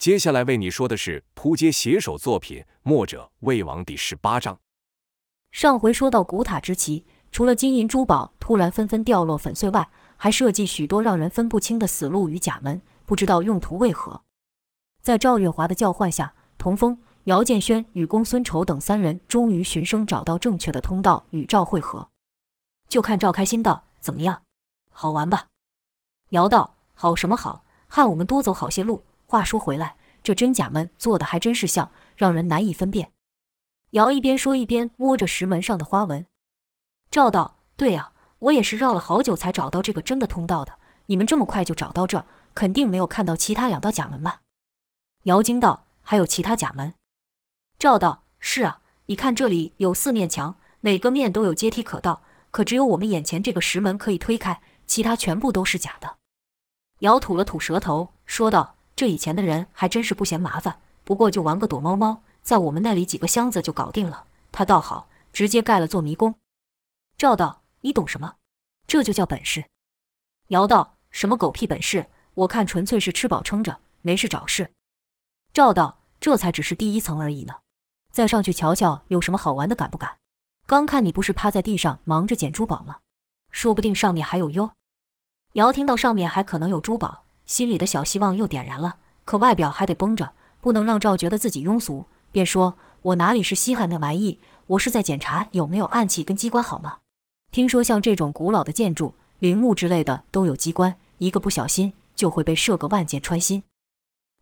接下来为你说的是扑街写手作品《墨者魏王》第十八章。上回说到古塔之奇，除了金银珠宝突然纷纷掉落粉碎外，还设计许多让人分不清的死路与甲门，不知道用途为何。在赵月华的叫唤下，童风、姚建轩与公孙仇等三人终于循声找到正确的通道与赵会合。就看赵开心道：“怎么样，好玩吧？”姚道：“好什么好，害我们多走好些路。”话说回来，这真假门做的还真是像，让人难以分辨。姚一边说一边摸着石门上的花纹。赵道：“对呀，我也是绕了好久才找到这个真的通道的。你们这么快就找到这，肯定没有看到其他两道假门吧？”姚惊道：“还有其他假门？”赵道：“是啊，你看这里有四面墙，哪个面都有阶梯可到，可只有我们眼前这个石门可以推开，其他全部都是假的。”姚吐了吐舌头，说道。这以前的人还真是不嫌麻烦，不过就玩个躲猫猫，在我们那里几个箱子就搞定了。他倒好，直接盖了座迷宫。赵道：“你懂什么？这就叫本事。”姚道：“什么狗屁本事？我看纯粹是吃饱撑着，没事找事。”赵道：“这才只是第一层而已呢，再上去瞧瞧有什么好玩的，敢不敢？刚看你不是趴在地上忙着捡珠宝吗？说不定上面还有哟。”姚听到上面还可能有珠宝。心里的小希望又点燃了，可外表还得绷着，不能让赵觉得自己庸俗，便说：“我哪里是稀罕那玩意，我是在检查有没有暗器跟机关，好吗？听说像这种古老的建筑、陵墓之类的都有机关，一个不小心就会被射个万箭穿心。”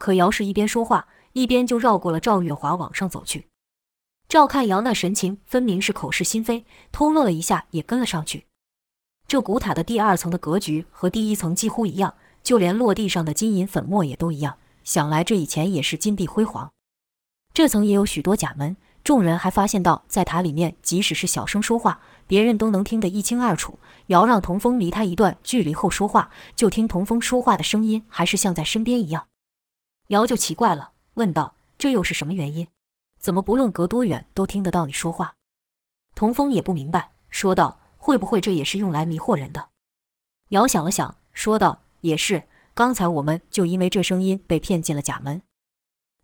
可姚是一边说话，一边就绕过了赵月华往上走去。赵看姚那神情，分明是口是心非，偷乐了一下，也跟了上去。这古塔的第二层的格局和第一层几乎一样。就连落地上的金银粉末也都一样，想来这以前也是金碧辉煌。这层也有许多假门，众人还发现到，在塔里面，即使是小声说话，别人都能听得一清二楚。姚让童风离他一段距离后说话，就听童风说话的声音还是像在身边一样。姚就奇怪了，问道：“这又是什么原因？怎么不论隔多远都听得到你说话？”童风也不明白，说道：“会不会这也是用来迷惑人的？”姚想了想，说道。也是，刚才我们就因为这声音被骗进了假门。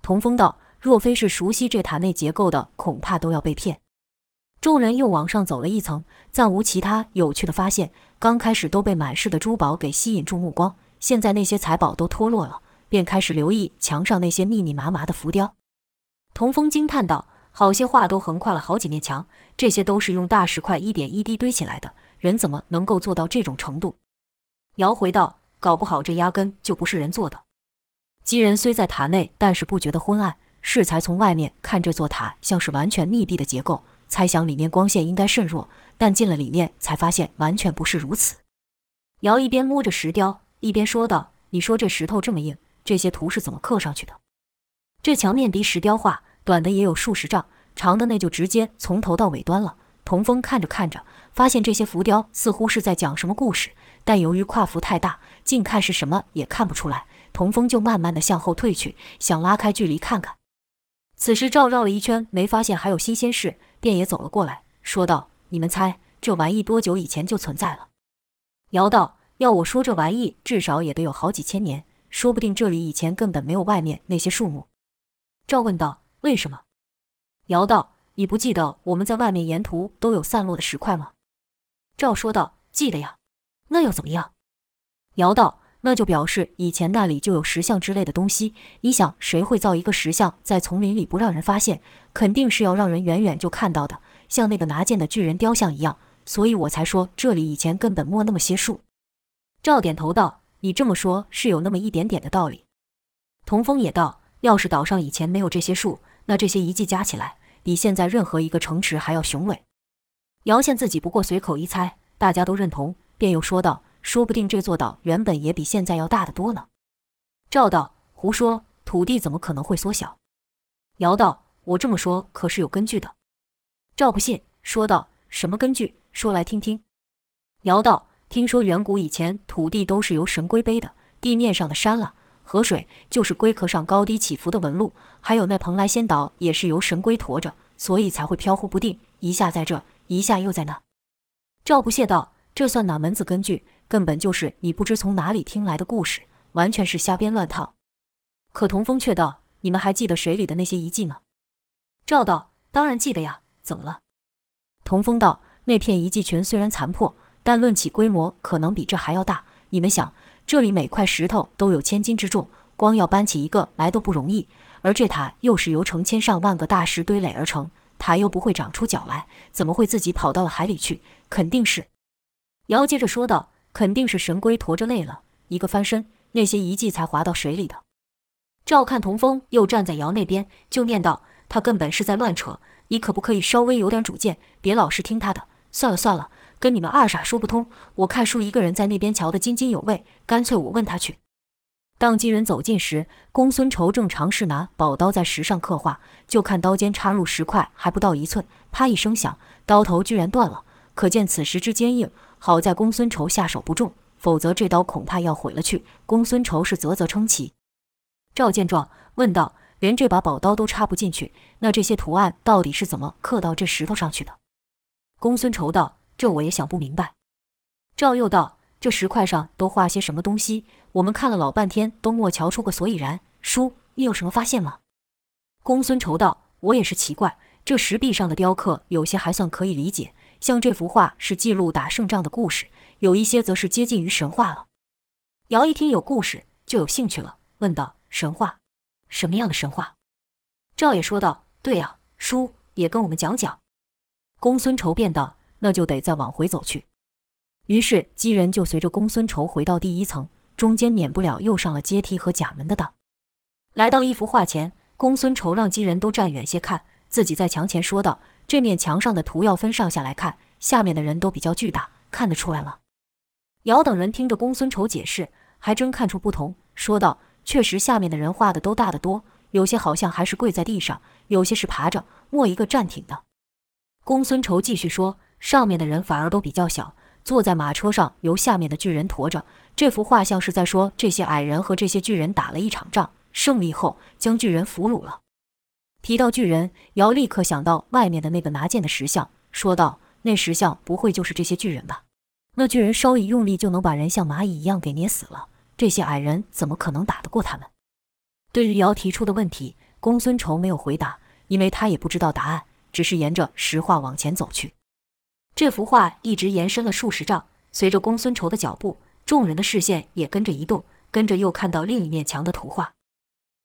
童风道：“若非是熟悉这塔内结构的，恐怕都要被骗。”众人又往上走了一层，暂无其他有趣的发现。刚开始都被满室的珠宝给吸引住目光，现在那些财宝都脱落了，便开始留意墙上那些密密麻麻的浮雕。童风惊叹道：“好些画都横跨了好几面墙，这些都是用大石块一点一滴堆起来的，人怎么能够做到这种程度？”姚回道。搞不好这压根就不是人做的。几人虽在塔内，但是不觉得昏暗。适才从外面看这座塔像是完全密闭的结构，猜想里面光线应该甚弱。但进了里面才发现完全不是如此。姚一边摸着石雕，一边说道：“你说这石头这么硬，这些图是怎么刻上去的？这墙面壁石雕画，短的也有数十丈，长的那就直接从头到尾端了。”童风看着看着，发现这些浮雕似乎是在讲什么故事。但由于跨幅太大，近看是什么也看不出来。童风就慢慢的向后退去，想拉开距离看看。此时赵绕了一圈，没发现还有新鲜事，便也走了过来，说道：“你们猜这玩意多久以前就存在了？”姚道：“要我说，这玩意至少也得有好几千年，说不定这里以前根本没有外面那些树木。”赵问道：“为什么？”姚道：“你不记得我们在外面沿途都有散落的石块吗？”赵说道：“记得呀。”那又怎么样？姚道，那就表示以前那里就有石像之类的东西。你想，谁会造一个石像在丛林里不让人发现？肯定是要让人远远就看到的，像那个拿剑的巨人雕像一样。所以我才说这里以前根本没那么些树。赵点头道：“你这么说，是有那么一点点的道理。”童风也道：“要是岛上以前没有这些树，那这些遗迹加起来，比现在任何一个城池还要雄伟。”姚宪自己不过随口一猜，大家都认同。便又说道：“说不定这座岛原本也比现在要大得多呢。”赵道：“胡说，土地怎么可能会缩小？”姚道：“我这么说可是有根据的。”赵不信，说道：“什么根据？说来听听。”姚道：“听说远古以前土地都是由神龟背的，地面上的山了、河水就是龟壳上高低起伏的纹路，还有那蓬莱仙岛也是由神龟驮着，所以才会飘忽不定，一下在这，一下又在那。”赵不屑道。这算哪门子根据？根本就是你不知从哪里听来的故事，完全是瞎编乱套。可童风却道：“你们还记得水里的那些遗迹吗？”赵道：“当然记得呀，怎么了？”童风道：“那片遗迹群虽然残破，但论起规模，可能比这还要大。你们想，这里每块石头都有千斤之重，光要搬起一个来都不容易。而这塔又是由成千上万个大石堆垒而成，塔又不会长出脚来，怎么会自己跑到了海里去？肯定是……”尧接着说道：“肯定是神龟驮着累了，一个翻身，那些遗迹才滑到水里的。”照看童风又站在尧那边，就念道：“他根本是在乱扯，你可不可以稍微有点主见，别老是听他的？算了算了，跟你们二傻说不通。我看书一个人在那边瞧得津津有味，干脆我问他去。”当几人走近时，公孙仇正尝试拿宝刀在石上刻画，就看刀尖插入石块还不到一寸，啪一声响，刀头居然断了，可见此石之坚硬。好在公孙仇下手不重，否则这刀恐怕要毁了去。公孙仇是啧啧称奇。赵见状，问道：“连这把宝刀都插不进去，那这些图案到底是怎么刻到这石头上去的？”公孙仇道：“这我也想不明白。”赵又道：“这石块上都画些什么东西？我们看了老半天，都没瞧出个所以然。叔，你有什么发现吗？”公孙仇道：“我也是奇怪，这石壁上的雕刻有些还算可以理解，像这幅画是记录打胜仗的故事，有一些则是接近于神话了。”尧一听有故事，就有兴趣了，问道。神话，什么样的神话？赵也说道：“对呀，叔也跟我们讲讲。”公孙仇便道：“那就得再往回走去。”于是几人就随着公孙仇回到第一层，中间免不了又上了阶梯和假门的当。来到一幅画前，公孙仇让几人都站远些看，自己在墙前说道：“这面墙上的图要分上下来看，下面的人都比较巨大，看得出来吗？”尧等人听着公孙仇解释，还真看出不同，说道。确实，下面的人画的都大得多，有些好像还是跪在地上，有些是爬着，没一个站挺的。公孙仇继续说：“上面的人反而都比较小，坐在马车上，由下面的巨人驮着。这幅画像是在说，这些矮人和这些巨人打了一场仗，胜利后将巨人俘虏了。”提到巨人，尧立刻想到外面的那个拿剑的石像，说道：“那石像不会就是这些巨人吧？那巨人稍一用力，就能把人像蚂蚁一样给捏死了。”这些矮人怎么可能打得过他们？对于尧提出的问题，公孙仇没有回答，因为他也不知道答案，只是沿着石画往前走去。这幅画一直延伸了数十丈，随着公孙仇的脚步，众人的视线也跟着移动，跟着又看到另一面墙的图画。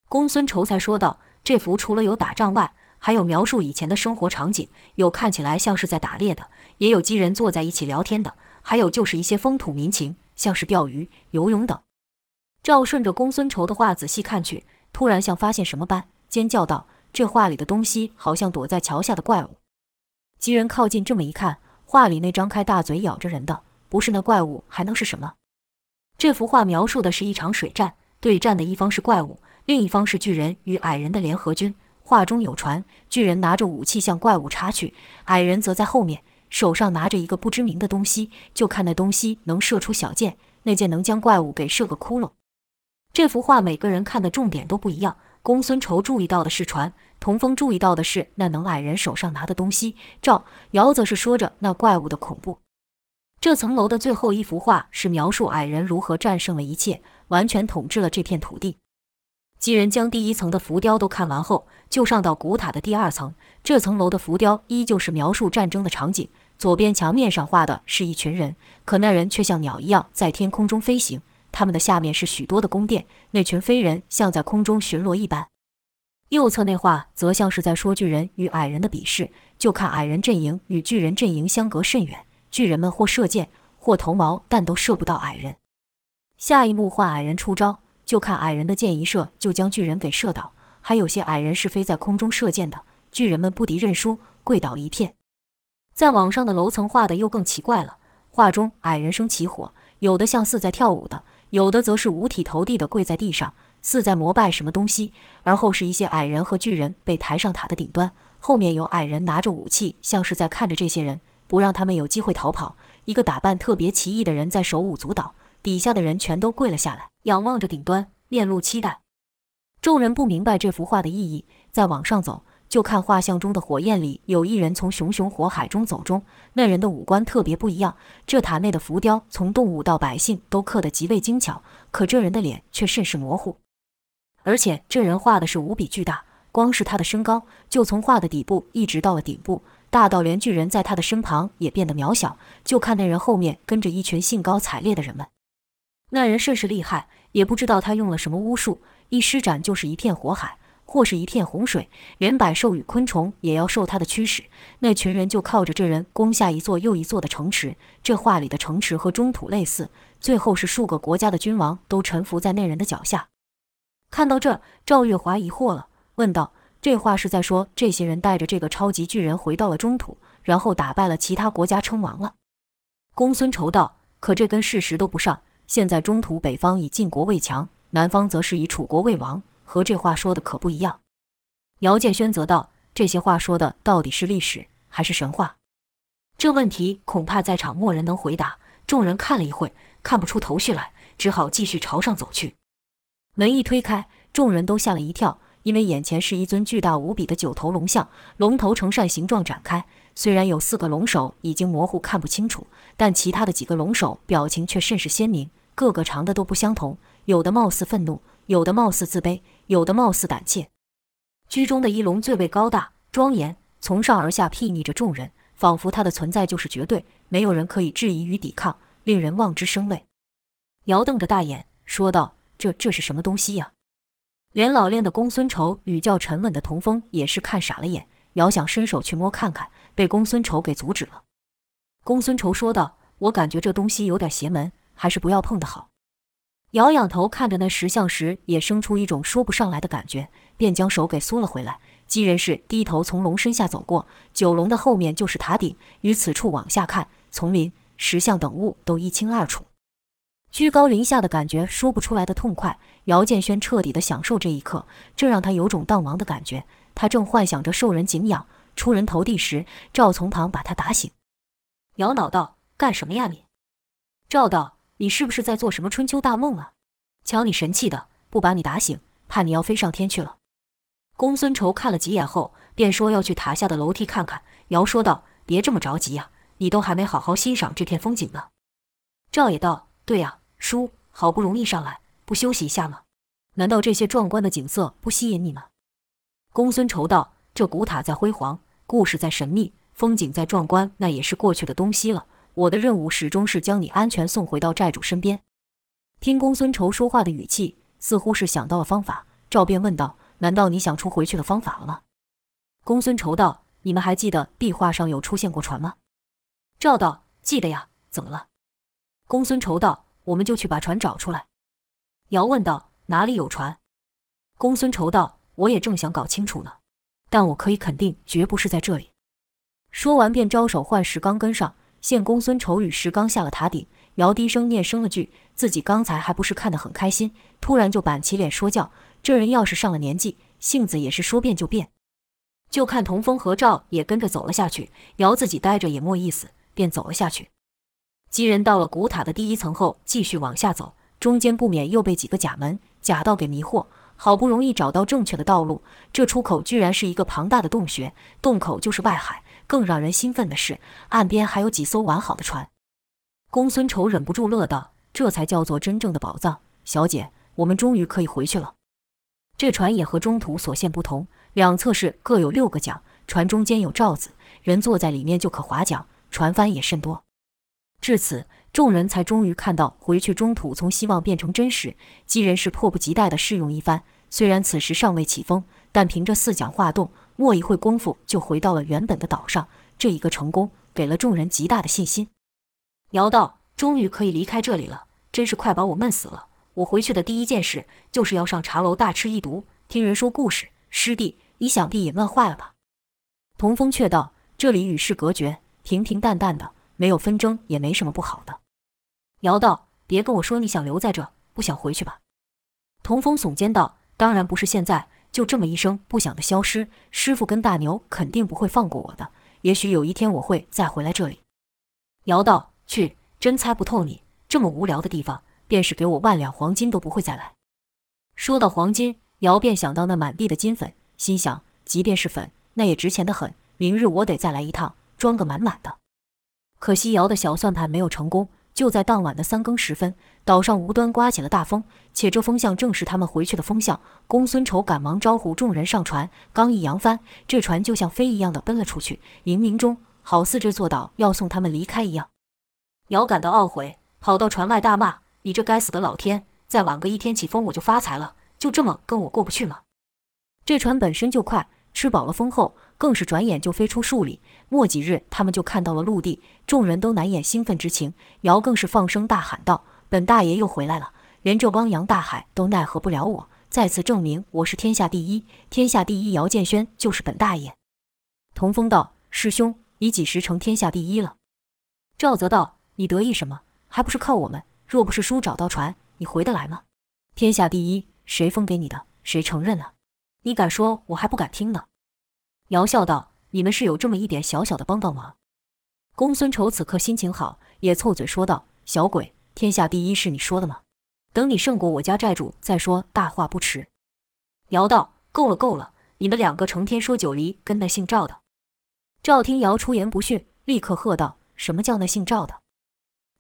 公孙仇才说道：“这幅除了有打仗外，还有描述以前的生活场景，有看起来像是在打猎的，也有几人坐在一起聊天的，还有就是一些风土民情，像是钓鱼、游泳等。”赵顺着公孙仇的话仔细看去，突然像发现什么般，尖叫道：“这画里的东西好像躲在桥下的怪物。”几人靠近这么一看，画里那张开大嘴咬着人的，不是那怪物还能是什么？这幅画描述的是一场水战，对战的一方是怪物，另一方是巨人与矮人的联合军。画中有船，巨人拿着武器向怪物插去，矮人则在后面，手上拿着一个不知名的东西，就看那东西能射出小箭，那箭能将怪物给射个窟窿。这幅画每个人看的重点都不一样。公孙仇注意到的是船，童风注意到的是那能矮人手上拿的东西，赵尧则是说着那怪物的恐怖。这层楼的最后一幅画是描述矮人如何战胜了一切，完全统治了这片土地。几人将第一层的浮雕都看完后，就上到古塔的第二层。这层楼的浮雕依旧是描述战争的场景，左边墙面上画的是一群人，可那人却像鸟一样在天空中飞行。他们的下面是许多的宫殿，那群飞人像在空中巡逻一般。右侧那画则像是在说巨人与矮人的比试，就看矮人阵营与巨人阵营相隔甚远，巨人们或射箭，或投矛，但都射不到矮人。下一幕换矮人出招，就看矮人的箭一射就将巨人给射倒，还有些矮人是飞在空中射箭的，巨人们不敌认输，跪倒一片。再往上的楼层画的又更奇怪了，画中矮人生起火，有的像似在跳舞的。有的则是五体投地的跪在地上，似在膜拜什么东西。而后是一些矮人和巨人被抬上塔的顶端，后面有矮人拿着武器，像是在看着这些人，不让他们有机会逃跑。一个打扮特别奇异的人在手舞足蹈，底下的人全都跪了下来，仰望着顶端，面露期待。众人不明白这幅画的意义，再往上走。就看画像中的火焰里有一人从熊熊火海中走中，那人的五官特别不一样。这塔内的浮雕从动物到百姓都刻得极为精巧，可这人的脸却甚是模糊。而且这人画的是无比巨大，光是他的身高就从画的底部一直到了顶部，大到连巨人在他的身旁也变得渺小。就看那人后面跟着一群兴高采烈的人们。那人甚是厉害，也不知道他用了什么巫术，一施展就是一片火海，或是一片洪水，连百兽与昆虫也要受他的驱使。那群人就靠着这人攻下一座又一座的城池，这话里的城池和中土类似，最后是数个国家的君王都臣服在那人的脚下。看到这，赵月华疑惑了，问道：“这话是在说这些人带着这个超级巨人回到了中土，然后打败了其他国家，称王了？”公孙仇道：“可这跟事实都不上。现在中土北方以晋国为强，南方则是以楚国为王，和这话说的可不一样。”姚建轩则道：“这些话说的到底是历史还是神话？”这问题恐怕在场没人能回答。众人看了一会，看不出头绪来，只好继续朝上走去。门一推开，众人都吓了一跳，因为眼前是一尊巨大无比的九头龙像，龙头呈扇形状展开。虽然有四个龙首已经模糊看不清楚，但其他的几个龙首表情却甚是鲜明，个个长得都不相同，有的貌似愤怒，有的貌似自卑，有的貌似胆怯。居中的一龙最为高大庄严，从上而下睥睨着众人，仿佛它的存在就是绝对，没有人可以质疑与抵抗，令人望之生畏。姚瞪着大眼说道。这这是什么东西呀？连老练的公孙仇与较沉稳的童风也是看傻了眼。姚想伸手去摸看看，被公孙仇给阻止了。公孙仇说道：“我感觉这东西有点邪门，还是不要碰的好。”姚仰头看着那石像时，也生出一种说不上来的感觉，便将手给缩了回来。几人是低头从龙身下走过，九龙的后面就是塔顶，与此处往下看，丛林、石像等物都一清二楚。居高临下的感觉，说不出来的痛快。姚建轩彻底的享受这一刻，这让他有种荡亡的感觉。他正幻想着受人敬仰、出人头地时，赵从堂把他打醒。姚恼道：“干什么呀你？”赵道：“你是不是在做什么春秋大梦啊？瞧你神气的，不把你打醒，怕你要飞上天去了。”公孙仇看了几眼后，便说要去塔下的楼梯看看。姚说道：“别这么着急呀，你都还没好好欣赏这片风景呢。”赵也道：“对呀。”叔，好不容易上来，不休息一下吗？难道这些壮观的景色不吸引你吗？公孙仇道：“这古塔再辉煌，故事再神秘，风景再壮观，那也是过去的东西了。我的任务始终是将你安全送回到寨主身边。”听公孙仇说话的语气，似乎是想到了方法。赵便问道：“难道你想出回去的方法了吗？”公孙仇道：“你们还记得壁画上有出现过船吗？”赵道：“记得呀，怎么了？”公孙仇道。我们就去把船找出来。姚问道：“哪里有船？”公孙仇道：“我也正想搞清楚呢，但我可以肯定，绝不是在这里。”说完，便招手唤石刚跟上，现公孙丑与石刚下了塔顶。姚低声念声了句：“自己刚才还不是看得很开心，突然就板起脸说教。这人要是上了年纪，性子也是说变就变。”就看童风和赵也跟着走了下去，姚自己待着也没意思，便走了下去。几人到了古塔的第一层后，继续往下走，中间不免又被几个假门、假道给迷惑。好不容易找到正确的道路，这出口居然是一个庞大的洞穴，洞口就是外海。更让人兴奋的是，岸边还有几艘完好的船。公孙仇忍不住乐道：“这才叫做真正的宝藏，小姐，我们终于可以回去了。”这船也和中途所见不同，两侧是各有六个桨，船中间有罩子，人坐在里面就可划桨，船帆也甚多。至此，众人才终于看到回去中土从希望变成真实。几人是迫不及待地试用一番。虽然此时尚未起风，但凭着四桨化动，莫一会功夫就回到了原本的岛上。这一个成功，给了众人极大的信心。姚道：“终于可以离开这里了，真是快把我闷死了。我回去的第一件事，就是要上茶楼大吃一独，听人说故事。师弟，你想必也闷坏了吧？”童风却道：“这里与世隔绝，平平淡淡的。”没有纷争也没什么不好的。姚道，别跟我说你想留在这，不想回去吧？童风耸肩道：“当然不是现在，就这么一声不响的消失，师傅跟大牛肯定不会放过我的。也许有一天我会再回来这里。”姚道：“去，真猜不透你，这么无聊的地方，便是给我万两黄金都不会再来。”说到黄金，姚便想到那满地的金粉，心想：即便是粉，那也值钱的很。明日我得再来一趟，装个满满的。可惜姚的小算盘没有成功，就在当晚的三更时分，岛上无端刮起了大风，且这风向正是他们回去的风向。公孙仇赶忙招呼众人上船，刚一扬帆，这船就像飞一样的奔了出去，冥冥中好似这座岛要送他们离开一样。姚感到懊悔，跑到船外大骂：“你这该死的老天！再晚个一天起风，我就发财了，就这么跟我过不去吗？”这船本身就快，吃饱了风后，更是转眼就飞出数里。没几日，他们就看到了陆地，众人都难掩兴奋之情。姚更是放声大喊道：“本大爷又回来了！连这汪洋大海都奈何不了我，再次证明我是天下第一！天下第一！姚建轩就是本大爷。”童风道：“师兄，你几时成天下第一了？”赵泽道：“你得意什么？还不是靠我们！若不是叔找到船，你回得来吗？天下第一，谁封给你的？谁承认了？”你敢说，我还不敢听呢。姚笑道：“你们是有这么一点小小的帮帮忙。”公孙仇此刻心情好，也凑嘴说道：“小鬼，天下第一是你说的吗？等你胜过我家寨主再说，大话不迟。”姚道：“够了够了，你们两个成天说九黎跟那姓赵的。”赵听姚出言不逊，立刻喝道：“什么叫那姓赵的？”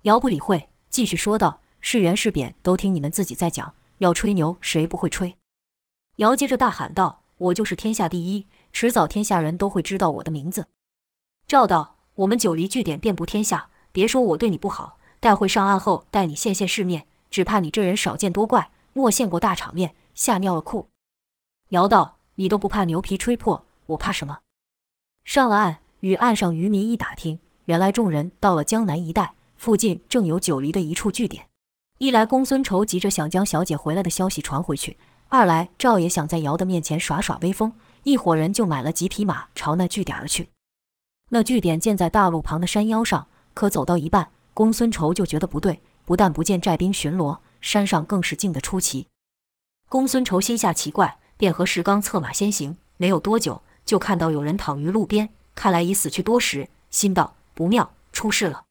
姚不理会，继续说道：“是圆是扁，都听你们自己在讲。要吹牛，谁不会吹？”姚接着大喊道：“我就是天下第一，迟早天下人都会知道我的名字。”赵道：“我们九黎据点遍布天下，别说我对你不好，待会上岸后带你见见世面，只怕你这人少见多怪，莫见过大场面，吓尿了裤。”姚道：“你都不怕牛皮吹破，我怕什么？”上了岸，与岸上渔民一打听，原来众人到了江南一带，附近正有九黎的一处据点。一来公孙仇急着想将小姐回来的消息传回去。二来，赵也想在姚的面前耍耍威风，一伙人就买了几匹马，朝那据点而去。那据点建在大路旁的山腰上，可走到一半，公孙仇就觉得不对，不但不见寨兵巡逻，山上更是静得出奇。公孙仇心下奇怪，便和石刚策马先行。没有多久，就看到有人躺于路边，看来已死去多时，心道不妙，出事了。